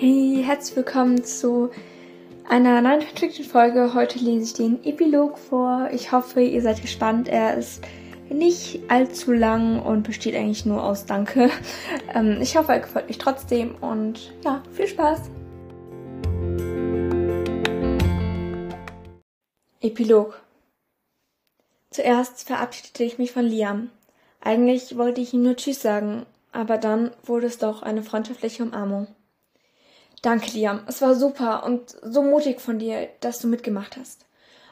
Hey, herzlich willkommen zu einer neuen Fiction-Folge. Heute lese ich den Epilog vor. Ich hoffe, ihr seid gespannt. Er ist nicht allzu lang und besteht eigentlich nur aus Danke. Ähm, ich hoffe, er gefällt euch trotzdem und ja, viel Spaß. Epilog Zuerst verabschiedete ich mich von Liam. Eigentlich wollte ich ihm nur Tschüss sagen, aber dann wurde es doch eine freundschaftliche Umarmung. Danke, Liam. Es war super und so mutig von dir, dass du mitgemacht hast.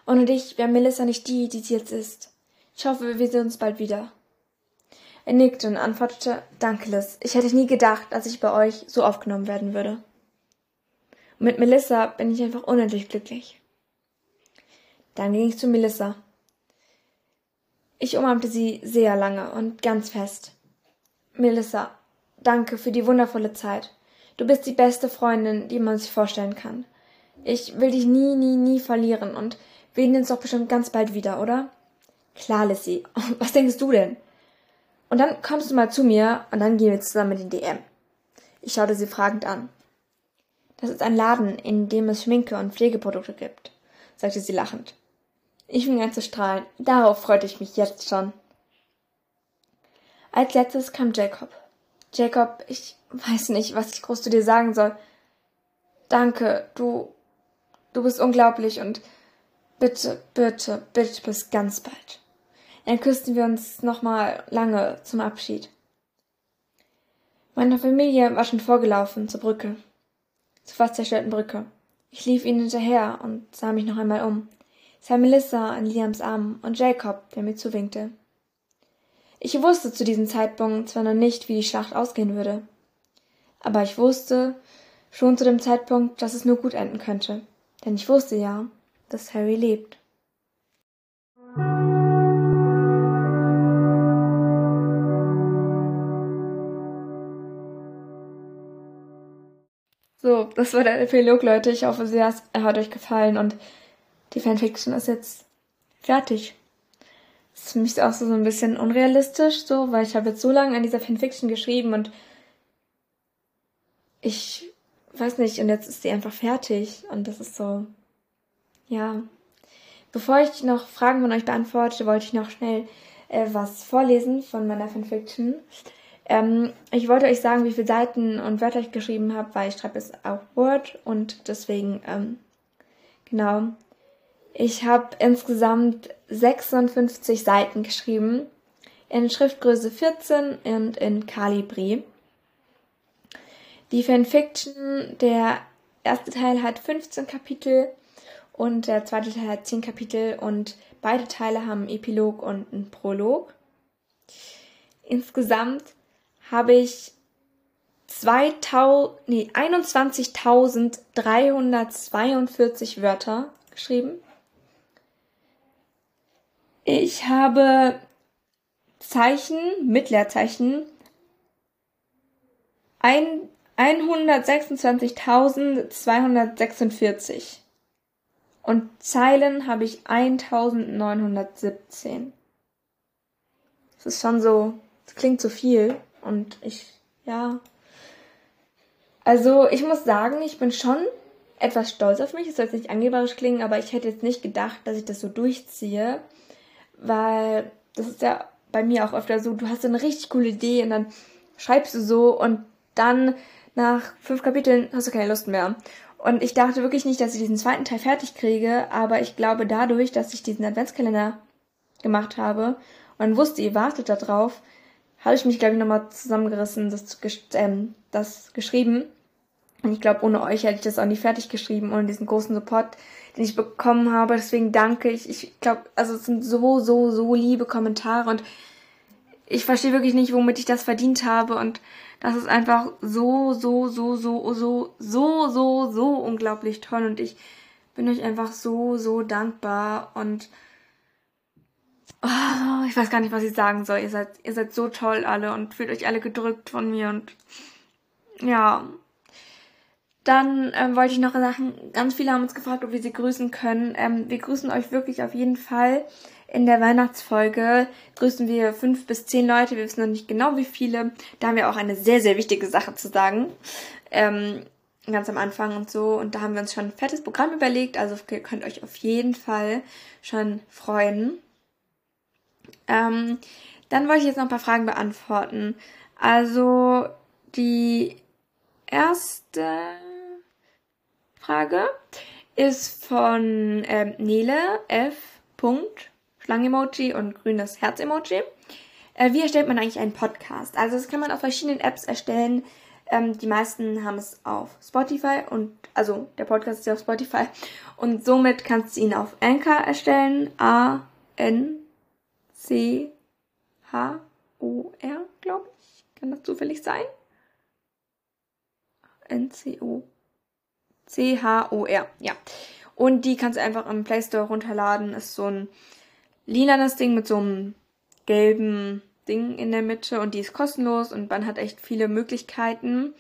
Ohne dich wäre Melissa nicht die, die sie jetzt ist. Ich hoffe, wir sehen uns bald wieder. Er nickte und antwortete, Danke, Liz. Ich hätte nie gedacht, dass ich bei euch so aufgenommen werden würde. Und mit Melissa bin ich einfach unendlich glücklich. Dann ging ich zu Melissa. Ich umarmte sie sehr lange und ganz fest. Melissa, danke für die wundervolle Zeit. Du bist die beste Freundin, die man sich vorstellen kann. Ich will dich nie, nie, nie verlieren und wir sehen uns doch bestimmt ganz bald wieder, oder? Klar, Lissy. Was denkst du denn? Und dann kommst du mal zu mir und dann gehen wir zusammen in den DM. Ich schaute sie fragend an. Das ist ein Laden, in dem es Schminke und Pflegeprodukte gibt, sagte sie lachend. Ich fing an zu strahlen. Darauf freute ich mich jetzt schon. Als letztes kam Jacob. Jacob, ich weiß nicht, was ich groß zu dir sagen soll. Danke, du, du bist unglaublich und bitte, bitte, bitte bis ganz bald. Dann küssten wir uns nochmal lange zum Abschied. Meine Familie war schon vorgelaufen zur Brücke, zur fast zerstörten Brücke. Ich lief ihnen hinterher und sah mich noch einmal um sah Melissa an Liams Arm und Jacob, der mir zuwinkte. Ich wusste zu diesem Zeitpunkt zwar noch nicht, wie die Schlacht ausgehen würde, aber ich wusste schon zu dem Zeitpunkt, dass es nur gut enden könnte, denn ich wusste ja, dass Harry lebt. So, das war der Epilog, Leute. Ich hoffe es hat euch gefallen und die Fanfiction ist jetzt fertig. Ist für mich auch so, so ein bisschen unrealistisch, so, weil ich habe jetzt so lange an dieser Fanfiction geschrieben und ich weiß nicht, und jetzt ist sie einfach fertig und das ist so, ja. Bevor ich noch Fragen von euch beantworte, wollte ich noch schnell äh, was vorlesen von meiner Fanfiction. Ähm, ich wollte euch sagen, wie viele Seiten und Wörter ich geschrieben habe, weil ich schreibe es auf Word und deswegen, ähm, genau. Ich habe insgesamt 56 Seiten geschrieben, in Schriftgröße 14 und in Calibri. Die Fanfiction, der erste Teil hat 15 Kapitel und der zweite Teil hat 10 Kapitel und beide Teile haben Epilog und einen Prolog. Insgesamt habe ich nee, 21.342 Wörter geschrieben. Ich habe Zeichen mit Leerzeichen 126.246 und Zeilen habe ich 1917. Das ist schon so, das klingt zu viel und ich, ja. Also ich muss sagen, ich bin schon etwas stolz auf mich. Es soll jetzt nicht angeberisch klingen, aber ich hätte jetzt nicht gedacht, dass ich das so durchziehe weil das ist ja bei mir auch öfter so, du hast eine richtig coole Idee und dann schreibst du so und dann nach fünf Kapiteln hast du keine Lust mehr. Und ich dachte wirklich nicht, dass ich diesen zweiten Teil fertig kriege, aber ich glaube dadurch, dass ich diesen Adventskalender gemacht habe und wusste, ihr wartet da drauf, habe ich mich, glaube ich, nochmal zusammengerissen, das, ähm, das geschrieben. Und ich glaube, ohne euch hätte ich das auch nicht fertig geschrieben, ohne diesen großen Support, den ich bekommen habe. Deswegen danke ich. Ich glaube, also es sind so, so, so liebe Kommentare und ich verstehe wirklich nicht, womit ich das verdient habe und das ist einfach so, so, so, so, so, so, so, so unglaublich toll und ich bin euch einfach so, so dankbar und oh, ich weiß gar nicht, was ich sagen soll. Ihr seid, ihr seid so toll alle und fühlt euch alle gedrückt von mir und ja, dann ähm, wollte ich noch sagen, ganz viele haben uns gefragt, ob wir sie grüßen können. Ähm, wir grüßen euch wirklich auf jeden Fall. In der Weihnachtsfolge grüßen wir fünf bis zehn Leute. Wir wissen noch nicht genau wie viele. Da haben wir auch eine sehr, sehr wichtige Sache zu sagen. Ähm, ganz am Anfang und so. Und da haben wir uns schon ein fettes Programm überlegt. Also ihr könnt euch auf jeden Fall schon freuen. Ähm, dann wollte ich jetzt noch ein paar Fragen beantworten. Also die erste Frage ist von ähm, Nele F. Schlangemoji und grünes Herz-Emoji. Äh, wie erstellt man eigentlich einen Podcast? Also das kann man auf verschiedenen Apps erstellen. Ähm, die meisten haben es auf Spotify und also der Podcast ist ja auf Spotify und somit kannst du ihn auf Anchor erstellen. A N C H O R, glaube ich. Kann das zufällig sein? N C O C H O R, ja. Und die kannst du einfach im Play Store runterladen. Ist so ein lilanes Ding mit so einem gelben Ding in der Mitte und die ist kostenlos und man hat echt viele Möglichkeiten.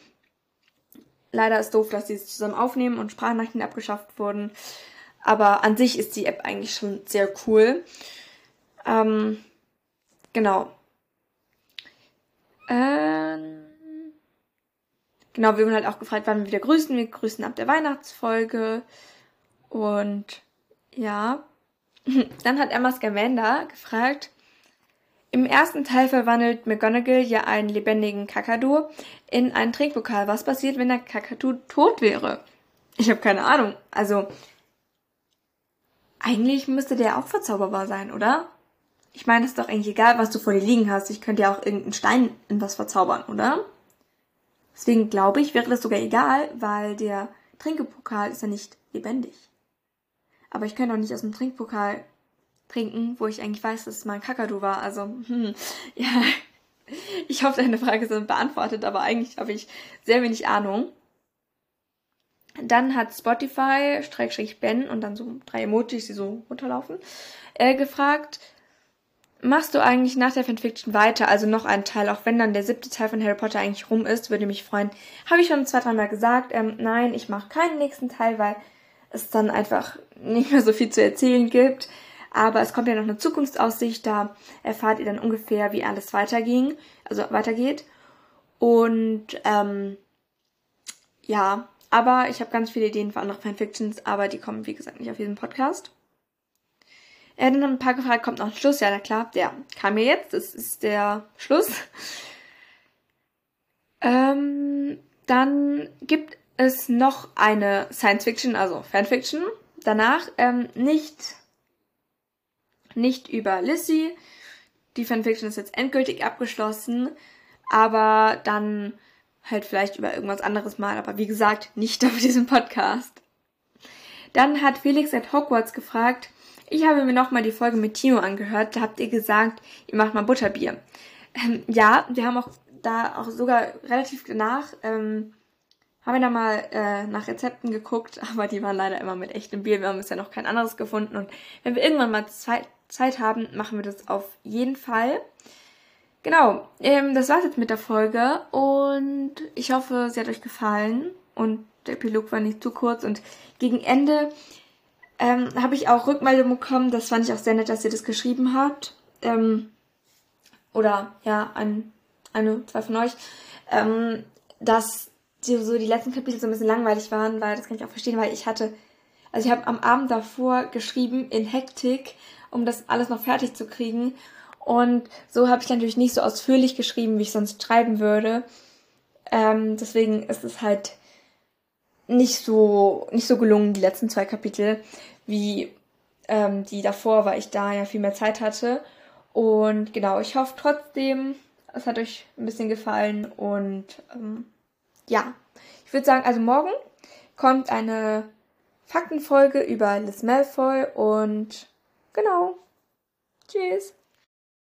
Leider ist doof, dass die sich zusammen aufnehmen und Sprachnachrichten abgeschafft wurden. Aber an sich ist die App eigentlich schon sehr cool. Ähm, genau. Ähm, genau, wir wurden halt auch gefragt, wann wir wieder grüßen. Wir grüßen ab der Weihnachtsfolge. Und ja. Dann hat Emma Scamander gefragt, im ersten Teil verwandelt McGonagall ja einen lebendigen Kakadu in einen Trinkpokal. Was passiert, wenn der Kakadu tot wäre? Ich habe keine Ahnung. Also, eigentlich müsste der auch verzauberbar sein, oder? Ich meine, es ist doch eigentlich egal, was du vor dir liegen hast. Ich könnte ja auch irgendeinen Stein in was verzaubern, oder? Deswegen glaube ich, wäre das sogar egal, weil der Trinkpokal ist ja nicht lebendig. Aber ich könnte auch nicht aus dem Trinkpokal trinken, wo ich eigentlich weiß, dass es mal ein Kakadu war. Also, hm, ja, ich hoffe, deine Frage ist beantwortet, aber eigentlich habe ich sehr wenig Ahnung. Dann hat Spotify, Streckstrich Ben und dann so drei Emojis, die so runterlaufen, äh, gefragt, machst du eigentlich nach der Fanfiction weiter, also noch einen Teil, auch wenn dann der siebte Teil von Harry Potter eigentlich rum ist, würde mich freuen. Habe ich schon zwei, dreimal gesagt, ähm, nein, ich mache keinen nächsten Teil, weil es dann einfach nicht mehr so viel zu erzählen gibt. Aber es kommt ja noch eine Zukunftsaussicht, da erfahrt ihr dann ungefähr, wie alles weiterging, also weitergeht. Und ähm, ja, aber ich habe ganz viele Ideen für andere Fanfictions, aber die kommen, wie gesagt, nicht auf diesen Podcast. Er hat dann ein paar gefragt, kommt noch ein Schluss? Ja, na klar, der kam mir jetzt, das ist der Schluss. Ähm, dann gibt es noch eine Science Fiction, also Fanfiction. Danach ähm, nicht nicht über Lissy. Die Fanfiction ist jetzt endgültig abgeschlossen, aber dann halt vielleicht über irgendwas anderes mal, aber wie gesagt, nicht auf diesem Podcast. Dann hat Felix at Hogwarts gefragt, ich habe mir nochmal die Folge mit Tino angehört, da habt ihr gesagt, ihr macht mal Butterbier. Ähm, ja, wir haben auch da auch sogar relativ danach, ähm, haben wir da mal äh, nach Rezepten geguckt, aber die waren leider immer mit echtem Bier. Wir haben bisher noch kein anderes gefunden. Und wenn wir irgendwann mal Zeit, Zeit haben, machen wir das auf jeden Fall. Genau, ähm, das war's jetzt mit der Folge und ich hoffe, sie hat euch gefallen und der Epilog war nicht zu kurz und gegen Ende ähm, habe ich auch Rückmeldungen bekommen, das fand ich auch sehr nett, dass ihr das geschrieben habt. Ähm, oder ja, ein, eine, zwei von euch, ähm, dass die, so die letzten Kapitel so ein bisschen langweilig waren, weil das kann ich auch verstehen, weil ich hatte, also ich habe am Abend davor geschrieben in Hektik um das alles noch fertig zu kriegen. Und so habe ich natürlich nicht so ausführlich geschrieben, wie ich sonst schreiben würde. Ähm, deswegen ist es halt nicht so, nicht so gelungen, die letzten zwei Kapitel, wie ähm, die davor, weil ich da ja viel mehr Zeit hatte. Und genau, ich hoffe trotzdem, es hat euch ein bisschen gefallen. Und ähm, ja, ich würde sagen, also morgen kommt eine Faktenfolge über Liz Malfoy und Genau. Tschüss.